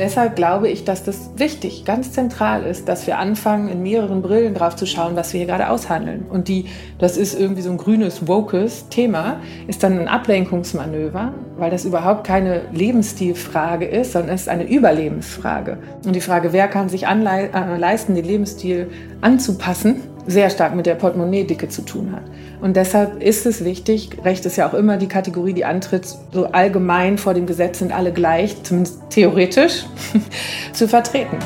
Deshalb glaube ich, dass das wichtig, ganz zentral ist, dass wir anfangen, in mehreren Brillen drauf zu schauen, was wir hier gerade aushandeln. Und die, das ist irgendwie so ein grünes, wokes Thema, ist dann ein Ablenkungsmanöver, weil das überhaupt keine Lebensstilfrage ist, sondern es ist eine Überlebensfrage. Und die Frage, wer kann sich äh, leisten, den Lebensstil anzupassen, sehr stark mit der Portemonnaie-Dicke zu tun hat. Und deshalb ist es wichtig, Recht ist ja auch immer die Kategorie, die antritt, so allgemein vor dem Gesetz sind alle gleich, zumindest theoretisch, zu vertreten.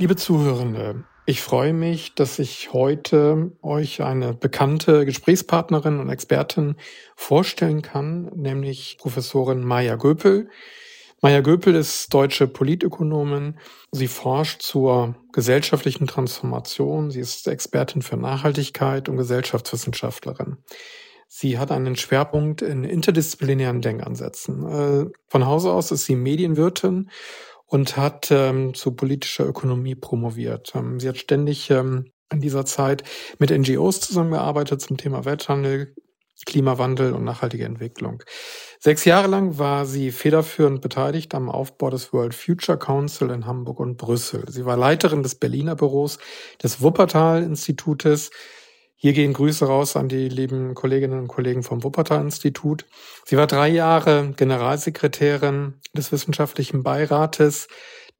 Liebe Zuhörende, ich freue mich, dass ich heute euch eine bekannte Gesprächspartnerin und Expertin vorstellen kann, nämlich Professorin Maya Göpel. Maya Göpel ist deutsche Politökonomin. Sie forscht zur gesellschaftlichen Transformation. Sie ist Expertin für Nachhaltigkeit und Gesellschaftswissenschaftlerin. Sie hat einen Schwerpunkt in interdisziplinären Denkansätzen. Äh, von Hause aus ist sie Medienwirtin und hat ähm, zu politischer Ökonomie promoviert. Ähm, sie hat ständig ähm, in dieser Zeit mit NGOs zusammengearbeitet zum Thema Welthandel, Klimawandel und nachhaltige Entwicklung. Sechs Jahre lang war sie federführend beteiligt am Aufbau des World Future Council in Hamburg und Brüssel. Sie war Leiterin des Berliner Büros des Wuppertal-Institutes hier gehen Grüße raus an die lieben Kolleginnen und Kollegen vom Wuppertal-Institut. Sie war drei Jahre Generalsekretärin des Wissenschaftlichen Beirates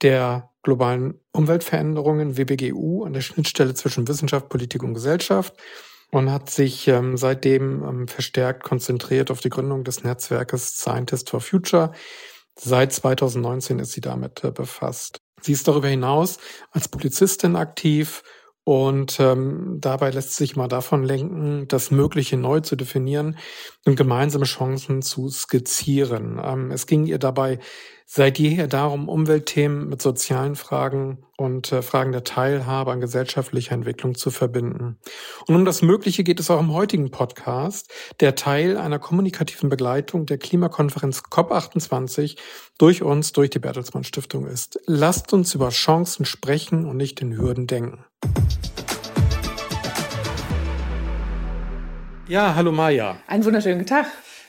der globalen Umweltveränderungen WBGU an der Schnittstelle zwischen Wissenschaft, Politik und Gesellschaft und hat sich ähm, seitdem ähm, verstärkt konzentriert auf die Gründung des Netzwerkes Scientist for Future. Seit 2019 ist sie damit äh, befasst. Sie ist darüber hinaus als Publizistin aktiv und ähm, dabei lässt sich mal davon lenken, das Mögliche neu zu definieren und gemeinsame Chancen zu skizzieren. Ähm, es ging ihr dabei seit jeher darum, Umweltthemen mit sozialen Fragen und äh, Fragen der Teilhabe an gesellschaftlicher Entwicklung zu verbinden. Und um das Mögliche geht es auch im heutigen Podcast, der Teil einer kommunikativen Begleitung der Klimakonferenz COP28 durch uns, durch die Bertelsmann Stiftung ist. Lasst uns über Chancen sprechen und nicht in Hürden denken. Ja, hallo Maja. Einen wunderschönen Tag.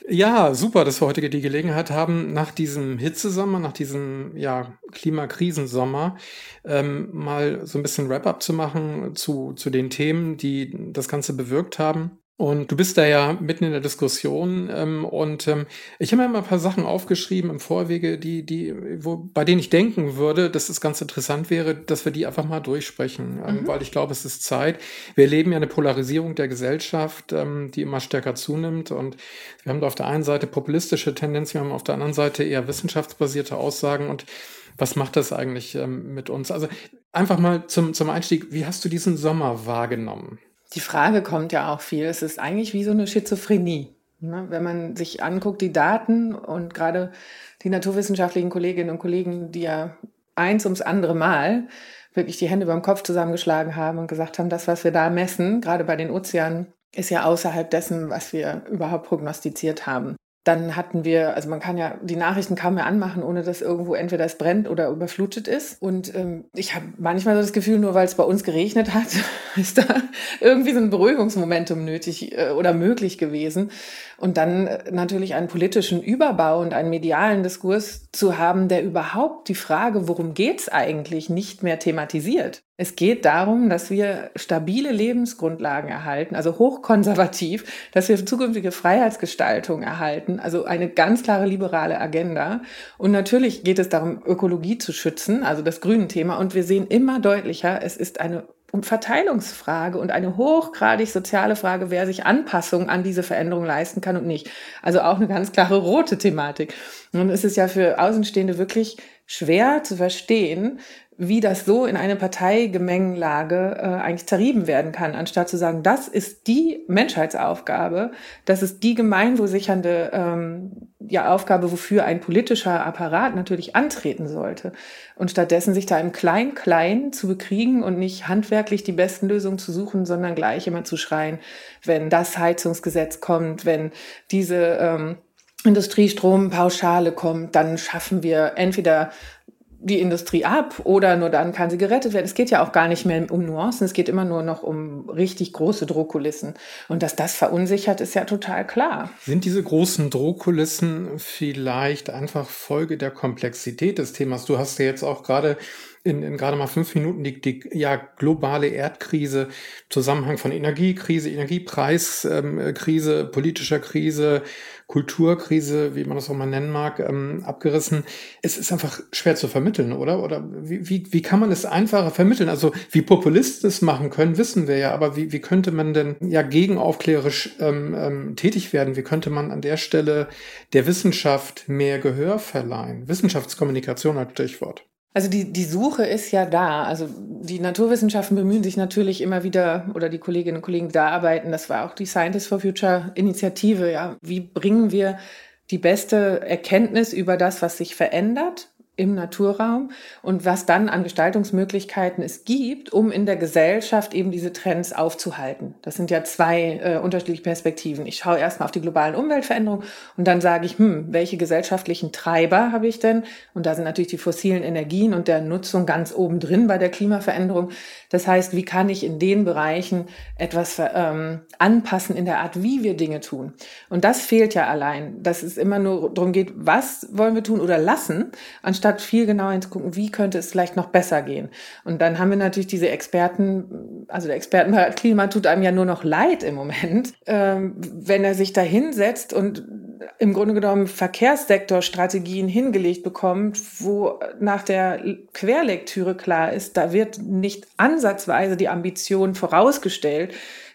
Ja, super, dass wir heute die Gelegenheit haben, nach diesem Hitzesommer, nach diesem ja, Klimakrisensommer, ähm, mal so ein bisschen Wrap-up zu machen zu, zu den Themen, die das Ganze bewirkt haben. Und du bist da ja mitten in der Diskussion ähm, und ähm, ich habe mir mal ein paar Sachen aufgeschrieben im Vorwege, die, die, wo, bei denen ich denken würde, dass es ganz interessant wäre, dass wir die einfach mal durchsprechen, ähm, mhm. weil ich glaube, es ist Zeit. Wir erleben ja eine Polarisierung der Gesellschaft, ähm, die immer stärker zunimmt und wir haben da auf der einen Seite populistische Tendenzen, wir haben auf der anderen Seite eher wissenschaftsbasierte Aussagen und was macht das eigentlich ähm, mit uns? Also einfach mal zum, zum Einstieg, wie hast du diesen Sommer wahrgenommen? Die Frage kommt ja auch viel. Es ist eigentlich wie so eine Schizophrenie. Ne? Wenn man sich anguckt, die Daten und gerade die naturwissenschaftlichen Kolleginnen und Kollegen, die ja eins ums andere Mal wirklich die Hände beim Kopf zusammengeschlagen haben und gesagt haben, das, was wir da messen, gerade bei den Ozeanen, ist ja außerhalb dessen, was wir überhaupt prognostiziert haben. Dann hatten wir, also man kann ja die Nachrichten kaum mehr anmachen, ohne dass irgendwo entweder es brennt oder überflutet ist. Und ähm, ich habe manchmal so das Gefühl, nur weil es bei uns geregnet hat, ist da irgendwie so ein Beruhigungsmomentum nötig äh, oder möglich gewesen. Und dann äh, natürlich einen politischen Überbau und einen medialen Diskurs zu haben, der überhaupt die Frage, worum geht's eigentlich, nicht mehr thematisiert. Es geht darum, dass wir stabile Lebensgrundlagen erhalten, also hochkonservativ, dass wir zukünftige Freiheitsgestaltung erhalten, also eine ganz klare liberale Agenda. Und natürlich geht es darum, Ökologie zu schützen, also das grüne Thema. Und wir sehen immer deutlicher, es ist eine Verteilungsfrage und eine hochgradig soziale Frage, wer sich Anpassungen an diese Veränderung leisten kann und nicht. Also auch eine ganz klare rote Thematik. Es ist ja für Außenstehende wirklich schwer zu verstehen, wie das so in eine Parteigemengenlage äh, eigentlich zerrieben werden kann, anstatt zu sagen, das ist die Menschheitsaufgabe, das ist die gemeinwohlsichernde ähm, ja, Aufgabe, wofür ein politischer Apparat natürlich antreten sollte. Und stattdessen sich da im Klein-Klein zu bekriegen und nicht handwerklich die besten Lösungen zu suchen, sondern gleich immer zu schreien, wenn das Heizungsgesetz kommt, wenn diese ähm, Industriestrompauschale kommt, dann schaffen wir entweder die Industrie ab oder nur dann kann sie gerettet werden. Es geht ja auch gar nicht mehr um Nuancen, es geht immer nur noch um richtig große Drohkulissen. Und dass das verunsichert, ist ja total klar. Sind diese großen Drohkulissen vielleicht einfach Folge der Komplexität des Themas? Du hast ja jetzt auch gerade in, in gerade mal fünf Minuten die, die ja, globale Erdkrise, Zusammenhang von Energiekrise, Energiepreiskrise, ähm, politischer Krise, Kulturkrise, wie man das auch mal nennen mag, ähm, abgerissen. Es ist einfach schwer zu vermitteln, oder? Oder wie, wie, wie kann man es einfacher vermitteln? Also wie Populisten es machen können, wissen wir ja, aber wie, wie könnte man denn ja gegenaufklärerisch ähm, ähm, tätig werden? Wie könnte man an der Stelle der Wissenschaft mehr Gehör verleihen? Wissenschaftskommunikation als Stichwort. Also die, die Suche ist ja da. Also die Naturwissenschaften bemühen sich natürlich immer wieder, oder die Kolleginnen und Kollegen da arbeiten, das war auch die Scientists for Future Initiative, ja. Wie bringen wir die beste Erkenntnis über das, was sich verändert im Naturraum und was dann an Gestaltungsmöglichkeiten es gibt, um in der Gesellschaft eben diese Trends aufzuhalten. Das sind ja zwei äh, unterschiedliche Perspektiven. Ich schaue erstmal auf die globalen Umweltveränderungen und dann sage ich, hm, welche gesellschaftlichen Treiber habe ich denn? Und da sind natürlich die fossilen Energien und der Nutzung ganz oben drin bei der Klimaveränderung. Das heißt, wie kann ich in den Bereichen etwas ähm, anpassen in der Art, wie wir Dinge tun? Und das fehlt ja allein, dass es immer nur darum geht, was wollen wir tun oder lassen, anstatt viel genauer hinzugucken, wie könnte es vielleicht noch besser gehen. Und dann haben wir natürlich diese Experten, also der Expertenrat Klima tut einem ja nur noch leid im Moment, ähm, wenn er sich da hinsetzt und im Grunde genommen Verkehrssektorstrategien hingelegt bekommt, wo nach der Querlektüre klar ist, da wird nicht ansatzweise die Ambition vorausgestellt,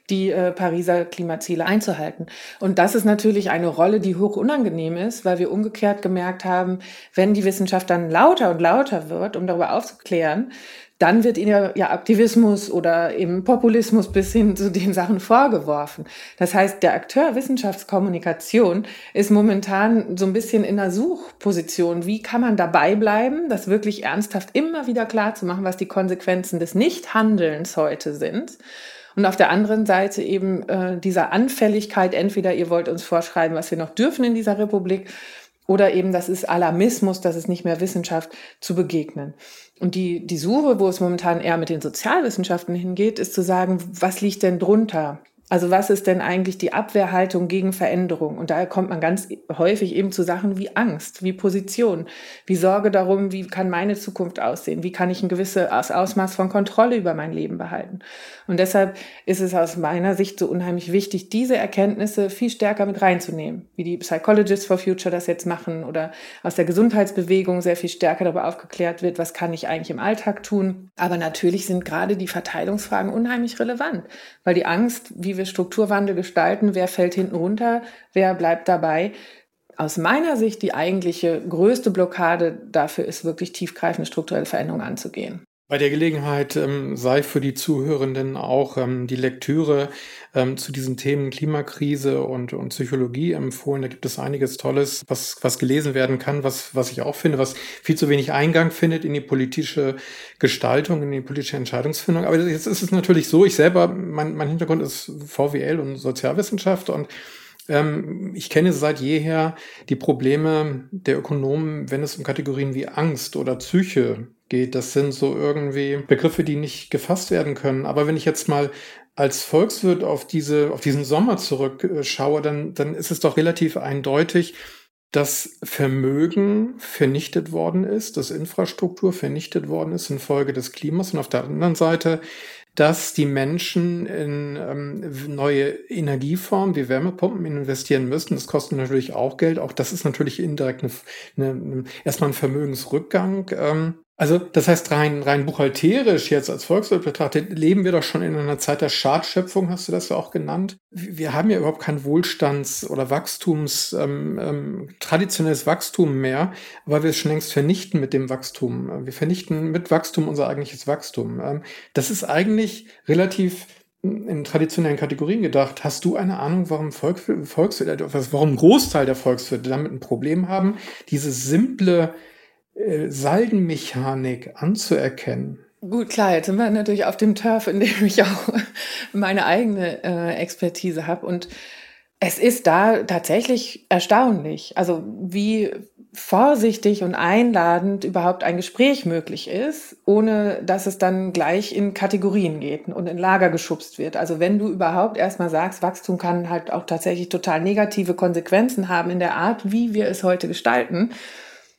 die äh, Pariser Klimaziele einzuhalten. Und das ist natürlich eine Rolle, die hoch unangenehm ist, weil wir umgekehrt gemerkt haben, wenn die Wissenschaft dann lauter und lauter wird, um darüber aufzuklären, dann wird ihnen ja Aktivismus oder eben Populismus bis hin zu den Sachen vorgeworfen. Das heißt, der Akteur Wissenschaftskommunikation ist momentan so ein bisschen in der Suchposition. Wie kann man dabei bleiben, das wirklich ernsthaft immer wieder klar zu machen, was die Konsequenzen des Nichthandelns heute sind? Und auf der anderen Seite eben äh, dieser Anfälligkeit, entweder ihr wollt uns vorschreiben, was wir noch dürfen in dieser Republik, oder eben das ist Alarmismus, das ist nicht mehr Wissenschaft, zu begegnen. Und die, die Suche, wo es momentan eher mit den Sozialwissenschaften hingeht, ist zu sagen, was liegt denn drunter? Also was ist denn eigentlich die Abwehrhaltung gegen Veränderung? Und daher kommt man ganz häufig eben zu Sachen wie Angst, wie Position, wie Sorge darum, wie kann meine Zukunft aussehen? Wie kann ich ein gewisses Ausmaß von Kontrolle über mein Leben behalten? Und deshalb ist es aus meiner Sicht so unheimlich wichtig, diese Erkenntnisse viel stärker mit reinzunehmen, wie die Psychologists for Future das jetzt machen oder aus der Gesundheitsbewegung sehr viel stärker darüber aufgeklärt wird, was kann ich eigentlich im Alltag tun. Aber natürlich sind gerade die Verteilungsfragen unheimlich relevant, weil die Angst, wie wir Strukturwandel gestalten, wer fällt hinten runter, wer bleibt dabei. Aus meiner Sicht die eigentliche größte Blockade dafür ist wirklich tiefgreifende strukturelle Veränderungen anzugehen. Bei der Gelegenheit ähm, sei für die Zuhörenden auch ähm, die Lektüre ähm, zu diesen Themen Klimakrise und, und Psychologie empfohlen. Da gibt es einiges Tolles, was, was gelesen werden kann, was, was ich auch finde, was viel zu wenig Eingang findet in die politische Gestaltung, in die politische Entscheidungsfindung. Aber jetzt ist es natürlich so, ich selber, mein, mein Hintergrund ist VWL und Sozialwissenschaft und ähm, ich kenne seit jeher die Probleme der Ökonomen, wenn es um Kategorien wie Angst oder Psyche geht. Das sind so irgendwie Begriffe, die nicht gefasst werden können. Aber wenn ich jetzt mal als Volkswirt auf diese, auf diesen Sommer zurückschaue, dann, dann ist es doch relativ eindeutig, dass Vermögen vernichtet worden ist, dass Infrastruktur vernichtet worden ist infolge des Klimas und auf der anderen Seite, dass die Menschen in ähm, neue Energieformen wie Wärmepumpen investieren müssen. Das kostet natürlich auch Geld. Auch das ist natürlich indirekt eine, eine, erstmal ein Vermögensrückgang. Ähm, also das heißt, rein, rein buchhalterisch jetzt als Volkswirt betrachtet, leben wir doch schon in einer Zeit der Schadschöpfung, hast du das ja auch genannt. Wir haben ja überhaupt kein Wohlstands- oder Wachstums, ähm, ähm, traditionelles Wachstum mehr, weil wir es schon längst vernichten mit dem Wachstum. Wir vernichten mit Wachstum unser eigentliches Wachstum. Ähm, das ist eigentlich relativ in traditionellen Kategorien gedacht. Hast du eine Ahnung, warum Volk, Volkswirte, warum ein Großteil der Volkswirte damit ein Problem haben, diese simple äh, Saldenmechanik anzuerkennen. Gut, klar, jetzt sind wir natürlich auf dem Turf, in dem ich auch meine eigene äh, Expertise habe. Und Es ist da tatsächlich erstaunlich, also wie vorsichtig und einladend überhaupt ein Gespräch möglich ist, ohne dass es dann gleich in Kategorien geht und in Lager geschubst wird. Also wenn du überhaupt erstmal sagst, Wachstum kann halt auch tatsächlich total negative Konsequenzen haben in der Art, wie wir es heute gestalten,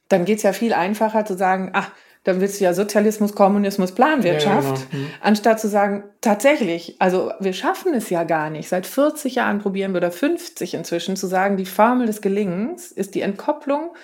dann geht es ja viel einfacher zu sagen, ach, dann willst du ja Sozialismus, Kommunismus, Planwirtschaft, ja, genau. mhm. anstatt zu sagen, tatsächlich, also wir schaffen es ja gar nicht. Seit 40 Jahren probieren wir oder 50 inzwischen zu sagen, die Formel des Gelingens ist die Entkopplung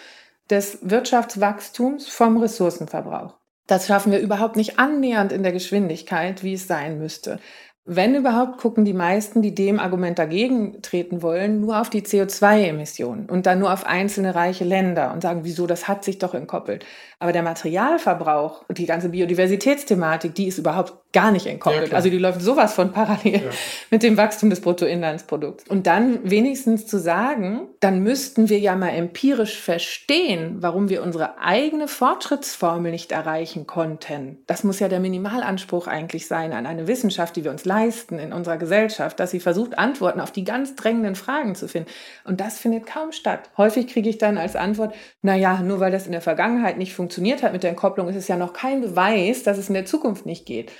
des Wirtschaftswachstums vom Ressourcenverbrauch. Das schaffen wir überhaupt nicht annähernd in der Geschwindigkeit, wie es sein müsste. Wenn überhaupt, gucken die meisten, die dem Argument dagegen treten wollen, nur auf die CO2-Emissionen und dann nur auf einzelne reiche Länder und sagen, wieso, das hat sich doch entkoppelt. Aber der Materialverbrauch und die ganze Biodiversitätsthematik, die ist überhaupt gar nicht entkoppelt. Ja, also die läuft sowas von parallel ja. mit dem Wachstum des Bruttoinlandsprodukts. Und dann wenigstens zu sagen, dann müssten wir ja mal empirisch verstehen, warum wir unsere eigene Fortschrittsformel nicht erreichen konnten. Das muss ja der Minimalanspruch eigentlich sein an eine Wissenschaft, die wir uns leisten in unserer Gesellschaft, dass sie versucht, Antworten auf die ganz drängenden Fragen zu finden. Und das findet kaum statt. Häufig kriege ich dann als Antwort, na ja, nur weil das in der Vergangenheit nicht funktioniert hat mit der Entkopplung, ist es ja noch kein Beweis, dass es in der Zukunft nicht geht.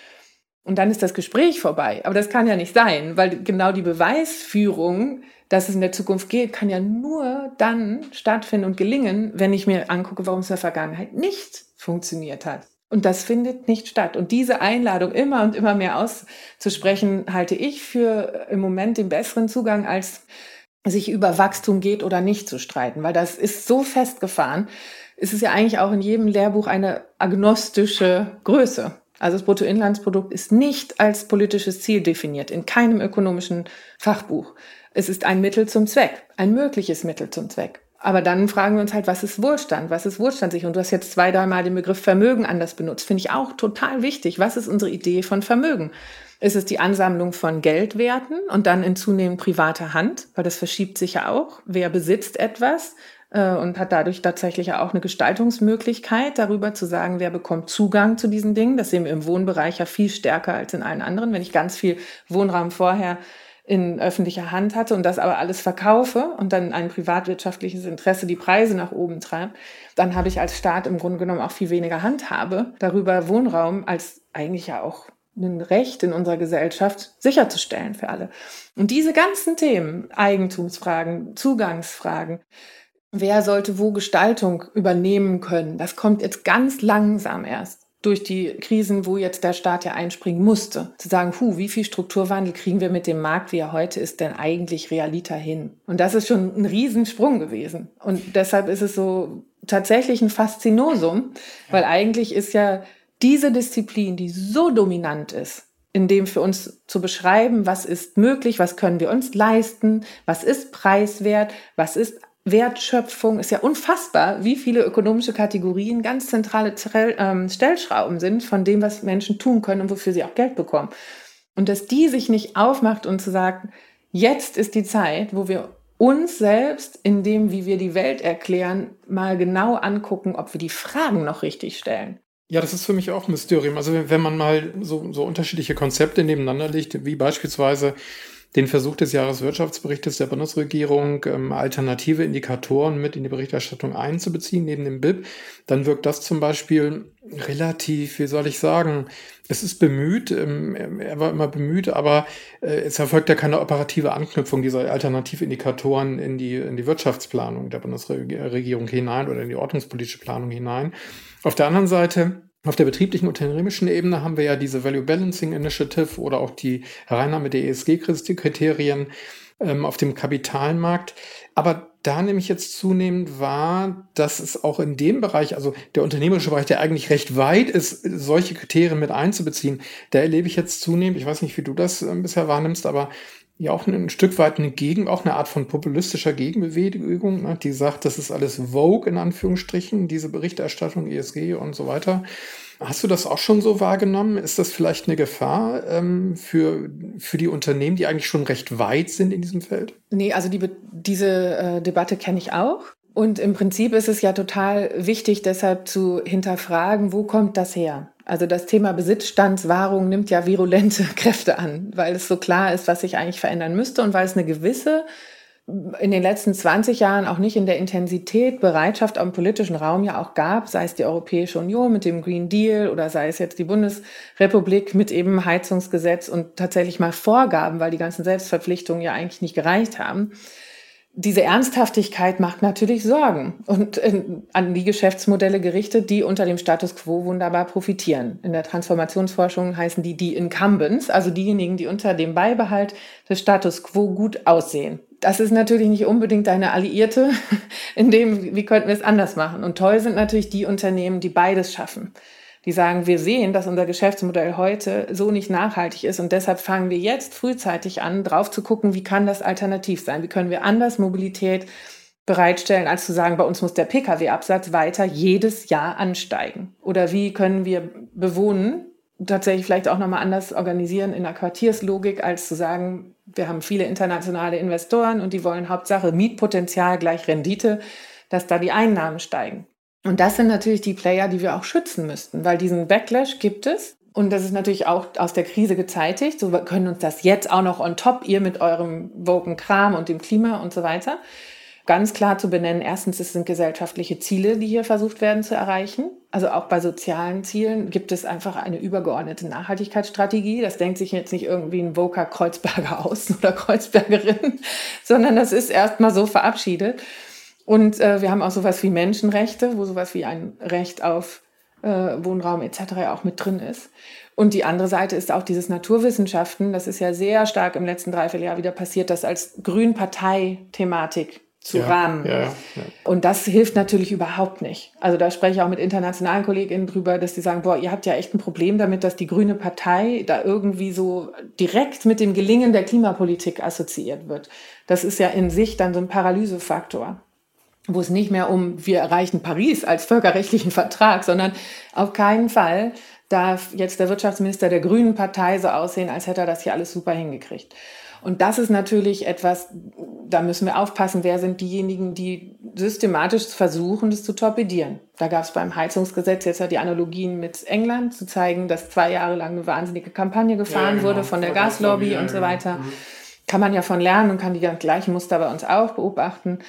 Und dann ist das Gespräch vorbei. Aber das kann ja nicht sein, weil genau die Beweisführung, dass es in der Zukunft geht, kann ja nur dann stattfinden und gelingen, wenn ich mir angucke, warum es in der Vergangenheit nicht funktioniert hat. Und das findet nicht statt. Und diese Einladung immer und immer mehr auszusprechen, halte ich für im Moment den besseren Zugang, als sich über Wachstum geht oder nicht zu streiten, weil das ist so festgefahren. Es ist ja eigentlich auch in jedem Lehrbuch eine agnostische Größe. Also das Bruttoinlandsprodukt ist nicht als politisches Ziel definiert, in keinem ökonomischen Fachbuch. Es ist ein Mittel zum Zweck, ein mögliches Mittel zum Zweck. Aber dann fragen wir uns halt, was ist Wohlstand? Was ist Wohlstand sich? Und du hast jetzt zwei, dreimal den Begriff Vermögen anders benutzt. Finde ich auch total wichtig. Was ist unsere Idee von Vermögen? Ist es die Ansammlung von Geldwerten und dann in zunehmend privater Hand? Weil das verschiebt sich ja auch. Wer besitzt etwas? Äh, und hat dadurch tatsächlich auch eine Gestaltungsmöglichkeit, darüber zu sagen, wer bekommt Zugang zu diesen Dingen. Das sehen wir im Wohnbereich ja viel stärker als in allen anderen. Wenn ich ganz viel Wohnraum vorher in öffentlicher Hand hatte und das aber alles verkaufe und dann ein privatwirtschaftliches Interesse die Preise nach oben treibt, dann habe ich als Staat im Grunde genommen auch viel weniger Handhabe darüber, Wohnraum als eigentlich ja auch ein Recht in unserer Gesellschaft sicherzustellen für alle. Und diese ganzen Themen, Eigentumsfragen, Zugangsfragen, wer sollte wo Gestaltung übernehmen können, das kommt jetzt ganz langsam erst durch die Krisen, wo jetzt der Staat ja einspringen musste, zu sagen, hu, wie viel Strukturwandel kriegen wir mit dem Markt, wie er heute ist, denn eigentlich realiter hin? Und das ist schon ein Riesensprung gewesen. Und deshalb ist es so tatsächlich ein Faszinosum, weil eigentlich ist ja diese Disziplin, die so dominant ist, in dem für uns zu beschreiben, was ist möglich, was können wir uns leisten, was ist preiswert, was ist Wertschöpfung ist ja unfassbar, wie viele ökonomische Kategorien ganz zentrale ähm, Stellschrauben sind von dem, was Menschen tun können und wofür sie auch Geld bekommen. Und dass die sich nicht aufmacht und zu sagen, jetzt ist die Zeit, wo wir uns selbst in dem, wie wir die Welt erklären, mal genau angucken, ob wir die Fragen noch richtig stellen. Ja, das ist für mich auch ein Mysterium. Also wenn man mal so, so unterschiedliche Konzepte nebeneinander legt, wie beispielsweise den Versuch des Jahreswirtschaftsberichtes der Bundesregierung, ähm, alternative Indikatoren mit in die Berichterstattung einzubeziehen, neben dem BIP, dann wirkt das zum Beispiel relativ, wie soll ich sagen, es ist bemüht, ähm, er war immer bemüht, aber äh, es erfolgt ja keine operative Anknüpfung dieser Alternativindikatoren in die, in die Wirtschaftsplanung der Bundesregierung hinein oder in die ordnungspolitische Planung hinein. Auf der anderen Seite auf der betrieblichen unternehmerischen Ebene haben wir ja diese Value Balancing Initiative oder auch die Hereinnahme der ESG-Kriterien ähm, auf dem Kapitalmarkt. Aber da nehme ich jetzt zunehmend wahr, dass es auch in dem Bereich, also der unternehmerische Bereich, der eigentlich recht weit ist, solche Kriterien mit einzubeziehen, da erlebe ich jetzt zunehmend, ich weiß nicht, wie du das äh, bisher wahrnimmst, aber ja auch ein, Stück weit eine Gegen, auch eine Art von populistischer Gegenbewegung, ne, die sagt, das ist alles Vogue in Anführungsstrichen, diese Berichterstattung, ESG und so weiter. Hast du das auch schon so wahrgenommen? Ist das vielleicht eine Gefahr ähm, für, für die Unternehmen, die eigentlich schon recht weit sind in diesem Feld? Nee, also die, diese äh, Debatte kenne ich auch. Und im Prinzip ist es ja total wichtig, deshalb zu hinterfragen, wo kommt das her? Also das Thema Besitzstandswahrung nimmt ja virulente Kräfte an, weil es so klar ist, was sich eigentlich verändern müsste und weil es eine gewisse in den letzten 20 Jahren auch nicht in der Intensität Bereitschaft am politischen Raum ja auch gab, sei es die Europäische Union mit dem Green Deal oder sei es jetzt die Bundesrepublik mit eben Heizungsgesetz und tatsächlich mal Vorgaben, weil die ganzen Selbstverpflichtungen ja eigentlich nicht gereicht haben diese Ernsthaftigkeit macht natürlich Sorgen und äh, an die Geschäftsmodelle gerichtet, die unter dem Status quo wunderbar profitieren. In der Transformationsforschung heißen die die Incumbents, also diejenigen, die unter dem Beibehalt des Status quo gut aussehen. Das ist natürlich nicht unbedingt eine Alliierte, in dem, wie könnten wir es anders machen? Und toll sind natürlich die Unternehmen, die beides schaffen die sagen, wir sehen, dass unser Geschäftsmodell heute so nicht nachhaltig ist und deshalb fangen wir jetzt frühzeitig an, drauf zu gucken, wie kann das alternativ sein? Wie können wir anders Mobilität bereitstellen, als zu sagen, bei uns muss der Pkw-Absatz weiter jedes Jahr ansteigen? Oder wie können wir bewohnen, tatsächlich vielleicht auch nochmal anders organisieren in der Quartierslogik, als zu sagen, wir haben viele internationale Investoren und die wollen Hauptsache Mietpotenzial gleich Rendite, dass da die Einnahmen steigen. Und das sind natürlich die Player, die wir auch schützen müssten, weil diesen Backlash gibt es. Und das ist natürlich auch aus der Krise gezeitigt. So können uns das jetzt auch noch on top, ihr mit eurem woken Kram und dem Klima und so weiter. Ganz klar zu benennen, erstens, es sind gesellschaftliche Ziele, die hier versucht werden zu erreichen. Also auch bei sozialen Zielen gibt es einfach eine übergeordnete Nachhaltigkeitsstrategie. Das denkt sich jetzt nicht irgendwie ein Woker Kreuzberger aus oder Kreuzbergerin, sondern das ist erstmal so verabschiedet. Und äh, wir haben auch sowas wie Menschenrechte, wo sowas wie ein Recht auf äh, Wohnraum etc. auch mit drin ist. Und die andere Seite ist auch dieses Naturwissenschaften. Das ist ja sehr stark im letzten Dreivierteljahr wieder passiert, das als Grünpartei-Thematik zu ja, rahmen. Ja, ja. Und das hilft natürlich überhaupt nicht. Also da spreche ich auch mit internationalen KollegInnen drüber, dass die sagen, boah, ihr habt ja echt ein Problem damit, dass die Grüne Partei da irgendwie so direkt mit dem Gelingen der Klimapolitik assoziiert wird. Das ist ja in sich dann so ein Paralysefaktor wo es nicht mehr um wir erreichen Paris als völkerrechtlichen Vertrag, sondern auf keinen Fall darf jetzt der Wirtschaftsminister der Grünen Partei so aussehen, als hätte er das hier alles super hingekriegt. Und das ist natürlich etwas, da müssen wir aufpassen, wer sind diejenigen, die systematisch versuchen, das zu torpedieren. Da gab es beim Heizungsgesetz jetzt ja die Analogien mit England, zu zeigen, dass zwei Jahre lang eine wahnsinnige Kampagne gefahren ja, genau. wurde von der Gaslobby und so weiter. Mhm. Kann man ja von lernen und kann die gleichen Muster bei uns auch beobachten.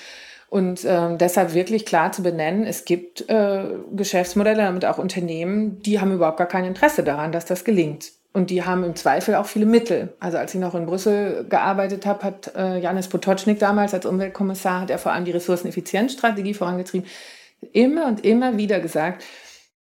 Und ähm, deshalb wirklich klar zu benennen, es gibt äh, Geschäftsmodelle, damit auch Unternehmen, die haben überhaupt gar kein Interesse daran, dass das gelingt. Und die haben im Zweifel auch viele Mittel. Also als ich noch in Brüssel gearbeitet habe, hat äh, Janis Potocznik damals als Umweltkommissar, hat er vor allem die Ressourceneffizienzstrategie vorangetrieben, immer und immer wieder gesagt,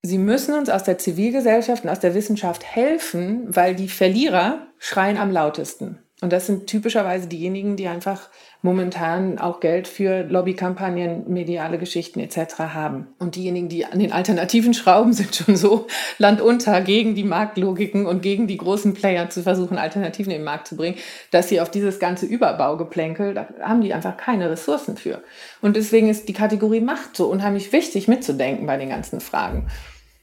sie müssen uns aus der Zivilgesellschaft und aus der Wissenschaft helfen, weil die Verlierer schreien am lautesten. Und das sind typischerweise diejenigen, die einfach momentan auch Geld für Lobbykampagnen, mediale Geschichten etc. haben. Und diejenigen, die an den Alternativen schrauben, sind schon so landunter gegen die Marktlogiken und gegen die großen Player zu versuchen, Alternativen in den Markt zu bringen, dass sie auf dieses ganze Überbaugeplänkel, da haben die einfach keine Ressourcen für. Und deswegen ist die Kategorie Macht so unheimlich wichtig mitzudenken bei den ganzen Fragen.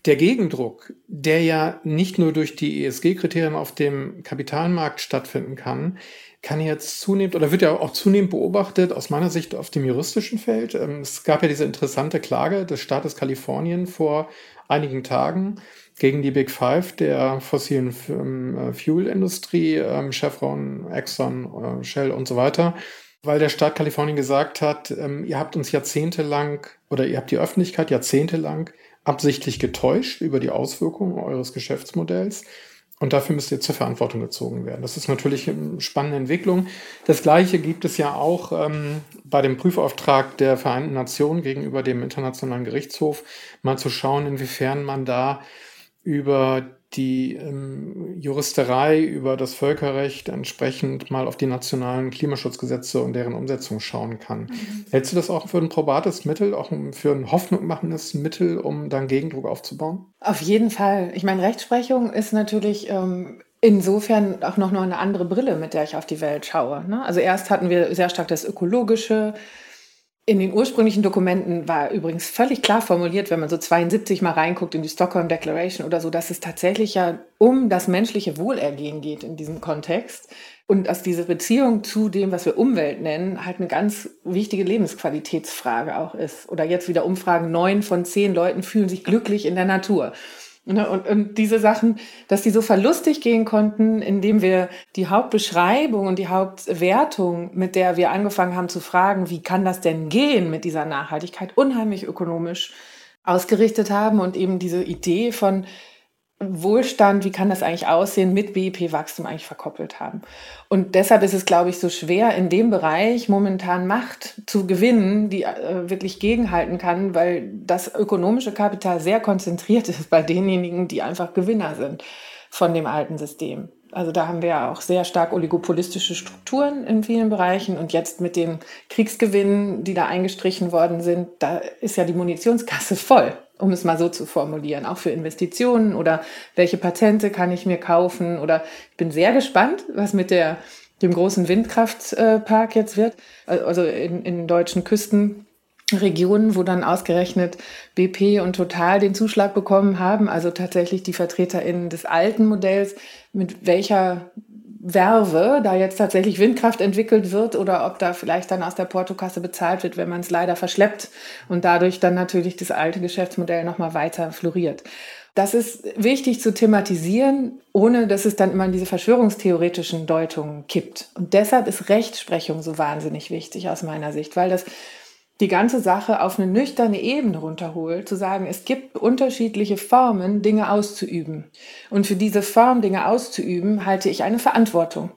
Der Gegendruck, der ja nicht nur durch die ESG-Kriterien auf dem Kapitalmarkt stattfinden kann, kann jetzt zunehmend oder wird ja auch zunehmend beobachtet aus meiner Sicht auf dem juristischen Feld. Ähm, es gab ja diese interessante Klage des Staates Kalifornien vor einigen Tagen gegen die Big Five der fossilen äh, Fuel-Industrie, ähm, Chevron, Exxon, äh, Shell und so weiter, weil der Staat Kalifornien gesagt hat, ähm, ihr habt uns jahrzehntelang oder ihr habt die Öffentlichkeit jahrzehntelang absichtlich getäuscht über die Auswirkungen eures Geschäftsmodells. Und dafür müsst ihr zur Verantwortung gezogen werden. Das ist natürlich eine spannende Entwicklung. Das Gleiche gibt es ja auch ähm, bei dem Prüfauftrag der Vereinten Nationen gegenüber dem Internationalen Gerichtshof, mal zu schauen, inwiefern man da über die ähm, Juristerei über das Völkerrecht entsprechend mal auf die nationalen Klimaschutzgesetze und deren Umsetzung schauen kann. Mhm. Hältst du das auch für ein probates Mittel, auch für ein hoffnungmachendes Mittel, um dann Gegendruck aufzubauen? Auf jeden Fall. Ich meine, Rechtsprechung ist natürlich ähm, insofern auch noch eine andere Brille, mit der ich auf die Welt schaue. Ne? Also erst hatten wir sehr stark das Ökologische, in den ursprünglichen Dokumenten war übrigens völlig klar formuliert, wenn man so 72 mal reinguckt in die Stockholm Declaration oder so, dass es tatsächlich ja um das menschliche Wohlergehen geht in diesem Kontext. Und dass diese Beziehung zu dem, was wir Umwelt nennen, halt eine ganz wichtige Lebensqualitätsfrage auch ist. Oder jetzt wieder Umfragen, neun von zehn Leuten fühlen sich glücklich in der Natur. Ne, und, und diese Sachen, dass die so verlustig gehen konnten, indem wir die Hauptbeschreibung und die Hauptwertung, mit der wir angefangen haben zu fragen, wie kann das denn gehen mit dieser Nachhaltigkeit, unheimlich ökonomisch ausgerichtet haben und eben diese Idee von, Wohlstand, wie kann das eigentlich aussehen, mit BIP-Wachstum eigentlich verkoppelt haben. Und deshalb ist es, glaube ich, so schwer, in dem Bereich momentan Macht zu gewinnen, die äh, wirklich gegenhalten kann, weil das ökonomische Kapital sehr konzentriert ist bei denjenigen, die einfach Gewinner sind von dem alten System. Also da haben wir ja auch sehr stark oligopolistische Strukturen in vielen Bereichen. Und jetzt mit den Kriegsgewinnen, die da eingestrichen worden sind, da ist ja die Munitionskasse voll um es mal so zu formulieren, auch für Investitionen oder welche Patente kann ich mir kaufen oder ich bin sehr gespannt, was mit der, dem großen Windkraftpark jetzt wird, also in, in deutschen Küstenregionen, wo dann ausgerechnet BP und Total den Zuschlag bekommen haben, also tatsächlich die VertreterInnen des alten Modells, mit welcher Werve da jetzt tatsächlich Windkraft entwickelt wird oder ob da vielleicht dann aus der Portokasse bezahlt wird, wenn man es leider verschleppt und dadurch dann natürlich das alte Geschäftsmodell nochmal weiter floriert. Das ist wichtig zu thematisieren, ohne dass es dann immer in diese verschwörungstheoretischen Deutungen kippt. Und deshalb ist Rechtsprechung so wahnsinnig wichtig aus meiner Sicht, weil das die ganze Sache auf eine nüchterne Ebene runterholt, zu sagen, es gibt unterschiedliche Formen, Dinge auszuüben. Und für diese Form, Dinge auszuüben, halte ich eine Verantwortung.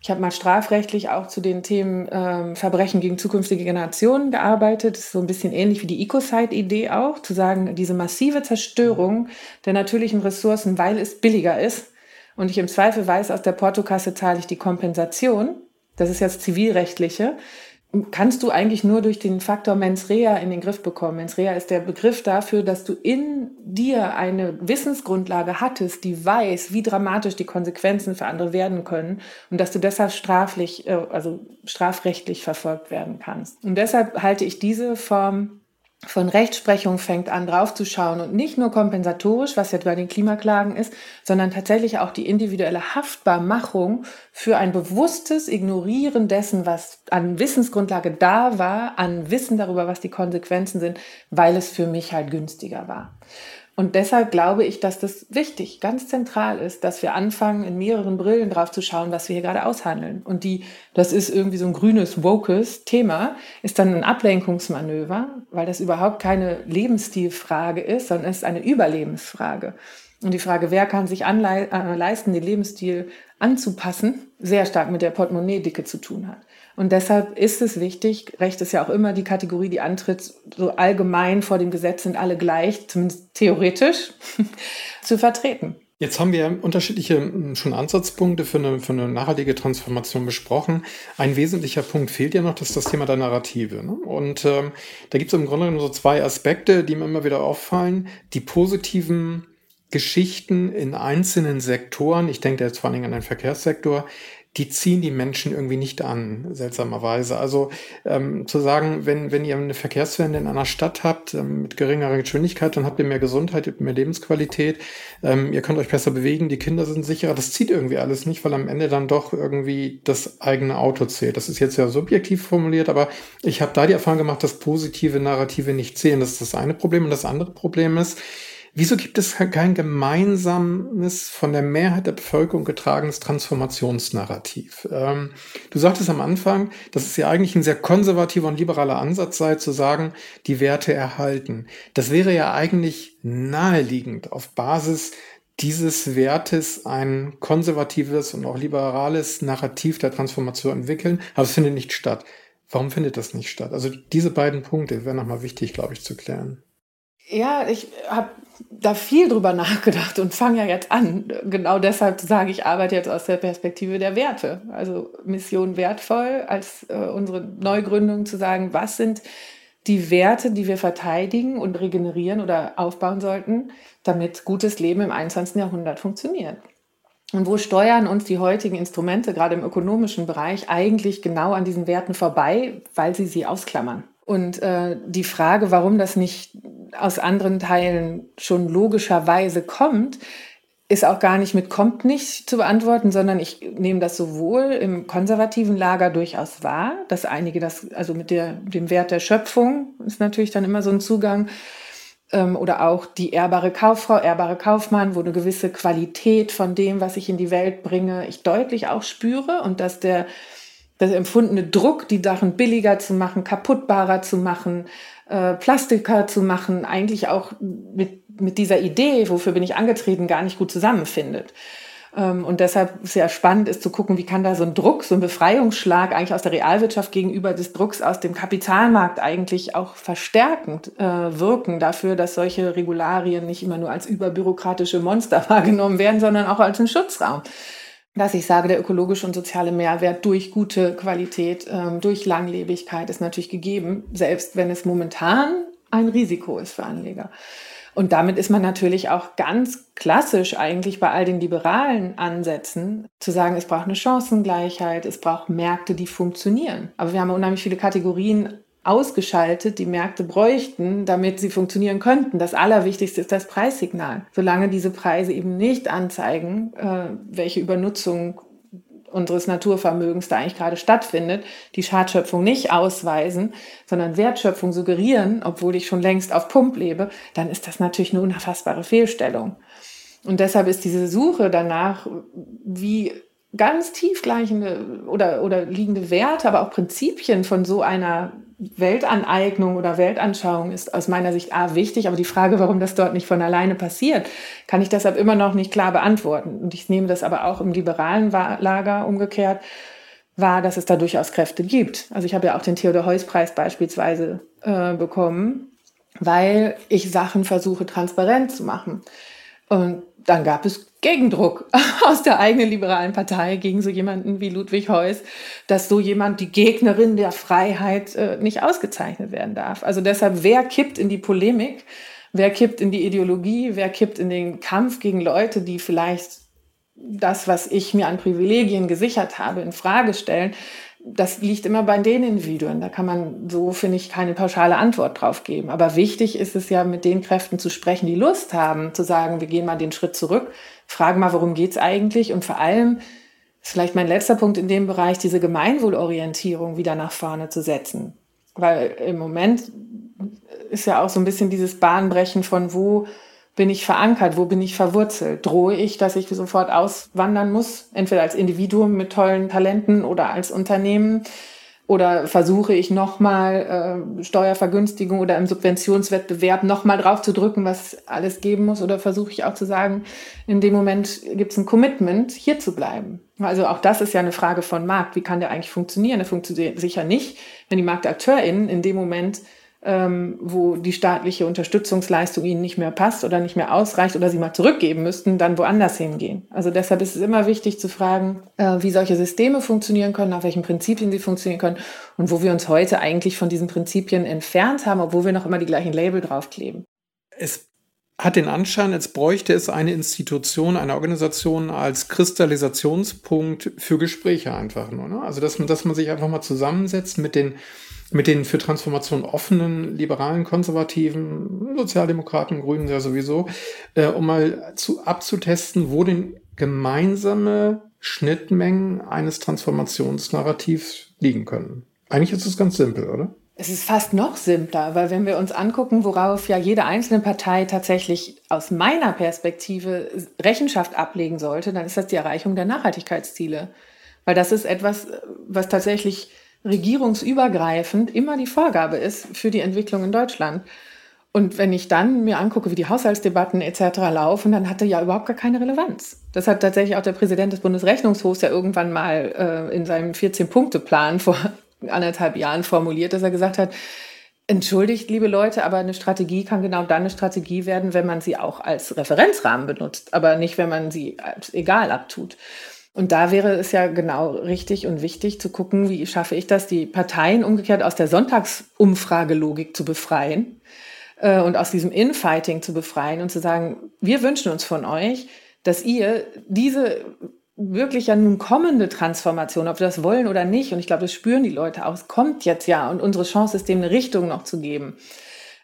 Ich habe mal strafrechtlich auch zu den Themen ähm, Verbrechen gegen zukünftige Generationen gearbeitet. Das ist so ein bisschen ähnlich wie die Ecocide-Idee auch, zu sagen, diese massive Zerstörung der natürlichen Ressourcen, weil es billiger ist und ich im Zweifel weiß, aus der Portokasse zahle ich die Kompensation. Das ist jetzt zivilrechtliche kannst du eigentlich nur durch den Faktor Mens Rea in den Griff bekommen. Mens Rea ist der Begriff dafür, dass du in dir eine Wissensgrundlage hattest, die weiß, wie dramatisch die Konsequenzen für andere werden können und dass du deshalb straflich, äh, also strafrechtlich verfolgt werden kannst. Und deshalb halte ich diese Form von Rechtsprechung fängt an, draufzuschauen und nicht nur kompensatorisch, was jetzt bei den Klimaklagen ist, sondern tatsächlich auch die individuelle Haftbarmachung für ein bewusstes Ignorieren dessen, was an Wissensgrundlage da war, an Wissen darüber, was die Konsequenzen sind, weil es für mich halt günstiger war. Und deshalb glaube ich, dass das wichtig, ganz zentral ist, dass wir anfangen, in mehreren Brillen drauf zu schauen, was wir hier gerade aushandeln. Und die, das ist irgendwie so ein grünes, wokes Thema, ist dann ein Ablenkungsmanöver, weil das überhaupt keine Lebensstilfrage ist, sondern es ist eine Überlebensfrage. Und die Frage, wer kann sich äh, leisten, den Lebensstil anzupassen, sehr stark mit der Portemonnaie-Dicke zu tun hat. Und deshalb ist es wichtig, Recht ist ja auch immer die Kategorie, die antritt, so allgemein vor dem Gesetz sind alle gleich, zumindest theoretisch, zu vertreten. Jetzt haben wir unterschiedliche hm, schon Ansatzpunkte für eine, für eine nachhaltige Transformation besprochen. Ein wesentlicher Punkt fehlt ja noch, das ist das Thema der Narrative. Ne? Und ähm, da gibt es im Grunde genommen so zwei Aspekte, die mir immer wieder auffallen. Die positiven Geschichten in einzelnen Sektoren, ich denke jetzt vor allen Dingen an den Verkehrssektor, die ziehen die Menschen irgendwie nicht an, seltsamerweise. Also ähm, zu sagen, wenn, wenn ihr eine Verkehrswende in einer Stadt habt ähm, mit geringerer Geschwindigkeit, dann habt ihr mehr Gesundheit, ihr habt mehr Lebensqualität, ähm, ihr könnt euch besser bewegen, die Kinder sind sicherer, das zieht irgendwie alles nicht, weil am Ende dann doch irgendwie das eigene Auto zählt. Das ist jetzt ja subjektiv formuliert, aber ich habe da die Erfahrung gemacht, dass positive Narrative nicht zählen. Das ist das eine Problem. Und das andere Problem ist, Wieso gibt es kein gemeinsames, von der Mehrheit der Bevölkerung getragenes Transformationsnarrativ? Ähm, du sagtest am Anfang, dass es ja eigentlich ein sehr konservativer und liberaler Ansatz sei, zu sagen, die Werte erhalten. Das wäre ja eigentlich naheliegend auf Basis dieses Wertes ein konservatives und auch liberales Narrativ der Transformation entwickeln, aber es findet nicht statt. Warum findet das nicht statt? Also diese beiden Punkte wären nochmal wichtig, glaube ich, zu klären. Ja, ich habe da viel drüber nachgedacht und fange ja jetzt an. Genau deshalb sage ich, arbeite jetzt aus der Perspektive der Werte. Also Mission wertvoll als äh, unsere Neugründung zu sagen, was sind die Werte, die wir verteidigen und regenerieren oder aufbauen sollten, damit gutes Leben im 21. Jahrhundert funktioniert. Und wo steuern uns die heutigen Instrumente, gerade im ökonomischen Bereich, eigentlich genau an diesen Werten vorbei, weil sie sie ausklammern? Und äh, die Frage, warum das nicht aus anderen Teilen schon logischerweise kommt, ist auch gar nicht mit kommt nicht zu beantworten, sondern ich nehme das sowohl im konservativen Lager durchaus wahr, dass einige das, also mit der, dem Wert der Schöpfung ist natürlich dann immer so ein Zugang, ähm, oder auch die ehrbare Kauffrau, ehrbare Kaufmann, wo eine gewisse Qualität von dem, was ich in die Welt bringe, ich deutlich auch spüre und dass der, der empfundene Druck, die Sachen billiger zu machen, kaputtbarer zu machen, äh, Plastiker zu machen, eigentlich auch mit, mit dieser Idee, wofür bin ich angetreten, gar nicht gut zusammenfindet. Ähm, und deshalb sehr spannend ist zu gucken, wie kann da so ein Druck, so ein Befreiungsschlag eigentlich aus der Realwirtschaft gegenüber des Drucks aus dem Kapitalmarkt eigentlich auch verstärkend äh, wirken dafür, dass solche Regularien nicht immer nur als überbürokratische Monster wahrgenommen werden, sondern auch als ein Schutzraum. Dass ich sage, der ökologische und soziale Mehrwert durch gute Qualität, ähm, durch Langlebigkeit ist natürlich gegeben, selbst wenn es momentan ein Risiko ist für Anleger. Und damit ist man natürlich auch ganz klassisch eigentlich bei all den liberalen Ansätzen zu sagen, es braucht eine Chancengleichheit, es braucht Märkte, die funktionieren. Aber wir haben unheimlich viele Kategorien ausgeschaltet, die Märkte bräuchten, damit sie funktionieren könnten. Das Allerwichtigste ist das Preissignal. Solange diese Preise eben nicht anzeigen, äh, welche Übernutzung unseres Naturvermögens da eigentlich gerade stattfindet, die Schadschöpfung nicht ausweisen, sondern Wertschöpfung suggerieren, obwohl ich schon längst auf Pump lebe, dann ist das natürlich eine unfassbare Fehlstellung. Und deshalb ist diese Suche danach, wie ganz tiefgleichende oder, oder liegende Werte, aber auch Prinzipien von so einer Weltaneignung oder Weltanschauung ist aus meiner Sicht A wichtig, aber die Frage, warum das dort nicht von alleine passiert, kann ich deshalb immer noch nicht klar beantworten. Und ich nehme das aber auch im liberalen Lager umgekehrt wahr, dass es da durchaus Kräfte gibt. Also ich habe ja auch den Theodor-Heuss-Preis beispielsweise äh, bekommen, weil ich Sachen versuche transparent zu machen. Und dann gab es Gegendruck aus der eigenen liberalen Partei gegen so jemanden wie Ludwig Heuss, dass so jemand die Gegnerin der Freiheit äh, nicht ausgezeichnet werden darf. Also deshalb, wer kippt in die Polemik? Wer kippt in die Ideologie? Wer kippt in den Kampf gegen Leute, die vielleicht das, was ich mir an Privilegien gesichert habe, in Frage stellen? Das liegt immer bei den Individuen. Da kann man so, finde ich, keine pauschale Antwort drauf geben. Aber wichtig ist es ja, mit den Kräften zu sprechen, die Lust haben, zu sagen, wir gehen mal den Schritt zurück, fragen mal, worum geht's eigentlich? Und vor allem, ist vielleicht mein letzter Punkt in dem Bereich, diese Gemeinwohlorientierung wieder nach vorne zu setzen. Weil im Moment ist ja auch so ein bisschen dieses Bahnbrechen von wo bin ich verankert? Wo bin ich verwurzelt? Drohe ich, dass ich sofort auswandern muss? Entweder als Individuum mit tollen Talenten oder als Unternehmen? Oder versuche ich nochmal äh, Steuervergünstigung oder im Subventionswettbewerb nochmal drauf zu drücken, was alles geben muss? Oder versuche ich auch zu sagen, in dem Moment gibt es ein Commitment, hier zu bleiben? Also auch das ist ja eine Frage von Markt. Wie kann der eigentlich funktionieren? Der funktioniert sicher nicht, wenn die MarktakteurInnen in dem Moment ähm, wo die staatliche Unterstützungsleistung ihnen nicht mehr passt oder nicht mehr ausreicht oder sie mal zurückgeben müssten, dann woanders hingehen. Also deshalb ist es immer wichtig zu fragen, äh, wie solche Systeme funktionieren können, nach welchen Prinzipien sie funktionieren können und wo wir uns heute eigentlich von diesen Prinzipien entfernt haben, obwohl wir noch immer die gleichen Label draufkleben. Es hat den Anschein, als bräuchte es eine Institution, eine Organisation als Kristallisationspunkt für Gespräche einfach nur. Ne? Also dass man, dass man sich einfach mal zusammensetzt mit den mit den für Transformation offenen, liberalen, konservativen, Sozialdemokraten, Grünen ja sowieso, äh, um mal zu, abzutesten, wo denn gemeinsame Schnittmengen eines Transformationsnarrativs liegen können. Eigentlich ist es ganz simpel, oder? Es ist fast noch simpler, weil wenn wir uns angucken, worauf ja jede einzelne Partei tatsächlich aus meiner Perspektive Rechenschaft ablegen sollte, dann ist das die Erreichung der Nachhaltigkeitsziele. Weil das ist etwas, was tatsächlich regierungsübergreifend immer die Vorgabe ist für die Entwicklung in Deutschland. Und wenn ich dann mir angucke, wie die Haushaltsdebatten etc. laufen, dann hat er ja überhaupt gar keine Relevanz. Das hat tatsächlich auch der Präsident des Bundesrechnungshofs ja irgendwann mal äh, in seinem 14-Punkte-Plan vor anderthalb Jahren formuliert, dass er gesagt hat, entschuldigt, liebe Leute, aber eine Strategie kann genau dann eine Strategie werden, wenn man sie auch als Referenzrahmen benutzt, aber nicht, wenn man sie als egal abtut. Und da wäre es ja genau richtig und wichtig zu gucken, wie schaffe ich das, die Parteien umgekehrt aus der Sonntagsumfragelogik zu befreien äh, und aus diesem Infighting zu befreien und zu sagen, wir wünschen uns von euch, dass ihr diese wirklich ja nun kommende Transformation, ob wir das wollen oder nicht, und ich glaube, das spüren die Leute auch, es kommt jetzt ja und unsere Chance ist, dem eine Richtung noch zu geben.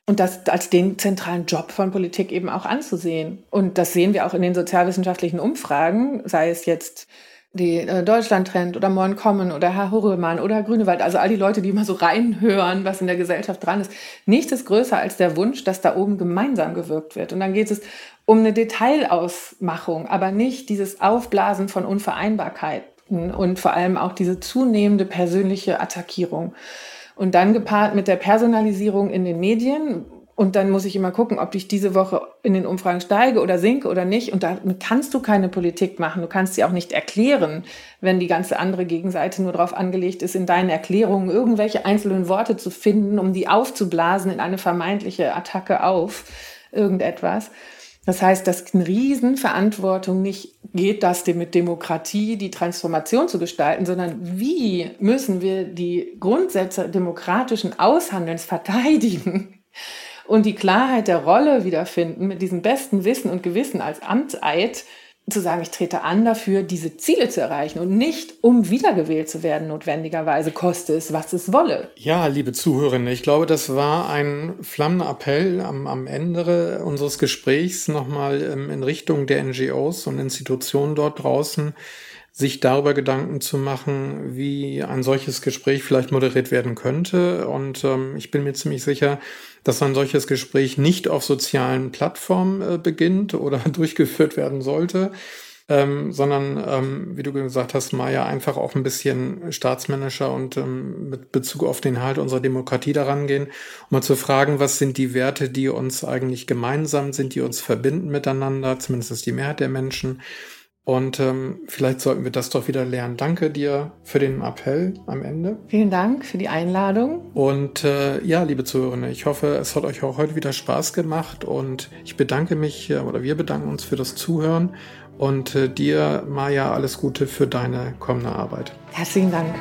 Und das als den zentralen Job von Politik eben auch anzusehen. Und das sehen wir auch in den sozialwissenschaftlichen Umfragen, sei es jetzt die äh, Deutschland Trend oder Morgen kommen oder Herr Hurremann oder Grünewald, also all die Leute, die immer so reinhören, was in der Gesellschaft dran ist. Nichts ist größer als der Wunsch, dass da oben gemeinsam gewirkt wird. Und dann geht es um eine Detailausmachung, aber nicht dieses Aufblasen von Unvereinbarkeiten und vor allem auch diese zunehmende persönliche Attackierung. Und dann gepaart mit der Personalisierung in den Medien, und dann muss ich immer gucken, ob ich diese Woche in den Umfragen steige oder sinke oder nicht. Und da kannst du keine Politik machen. Du kannst sie auch nicht erklären, wenn die ganze andere Gegenseite nur darauf angelegt ist, in deinen Erklärungen irgendwelche einzelnen Worte zu finden, um die aufzublasen in eine vermeintliche Attacke auf irgendetwas. Das heißt, dass eine Riesenverantwortung nicht geht, das mit Demokratie die Transformation zu gestalten, sondern wie müssen wir die Grundsätze demokratischen Aushandelns verteidigen? und die Klarheit der Rolle wiederfinden, mit diesem besten Wissen und Gewissen als Amtseid zu sagen, ich trete an dafür, diese Ziele zu erreichen und nicht, um wiedergewählt zu werden, notwendigerweise, koste es, was es wolle. Ja, liebe Zuhörerinnen, ich glaube, das war ein flammender Appell am, am Ende unseres Gesprächs nochmal ähm, in Richtung der NGOs und Institutionen dort draußen, sich darüber Gedanken zu machen, wie ein solches Gespräch vielleicht moderiert werden könnte. Und ähm, ich bin mir ziemlich sicher, dass ein solches Gespräch nicht auf sozialen Plattformen äh, beginnt oder durchgeführt werden sollte, ähm, sondern, ähm, wie du gesagt hast, Maya, einfach auch ein bisschen staatsmännischer und ähm, mit Bezug auf den Halt unserer Demokratie daran gehen, um mal zu fragen, was sind die Werte, die uns eigentlich gemeinsam sind, die uns verbinden miteinander, zumindest die Mehrheit der Menschen. Und ähm, vielleicht sollten wir das doch wieder lernen. Danke dir für den Appell am Ende. Vielen Dank für die Einladung. Und äh, ja, liebe Zuhörerinnen, ich hoffe, es hat euch auch heute wieder Spaß gemacht. Und ich bedanke mich äh, oder wir bedanken uns für das Zuhören. Und äh, dir, Maja, alles Gute für deine kommende Arbeit. Herzlichen Dank.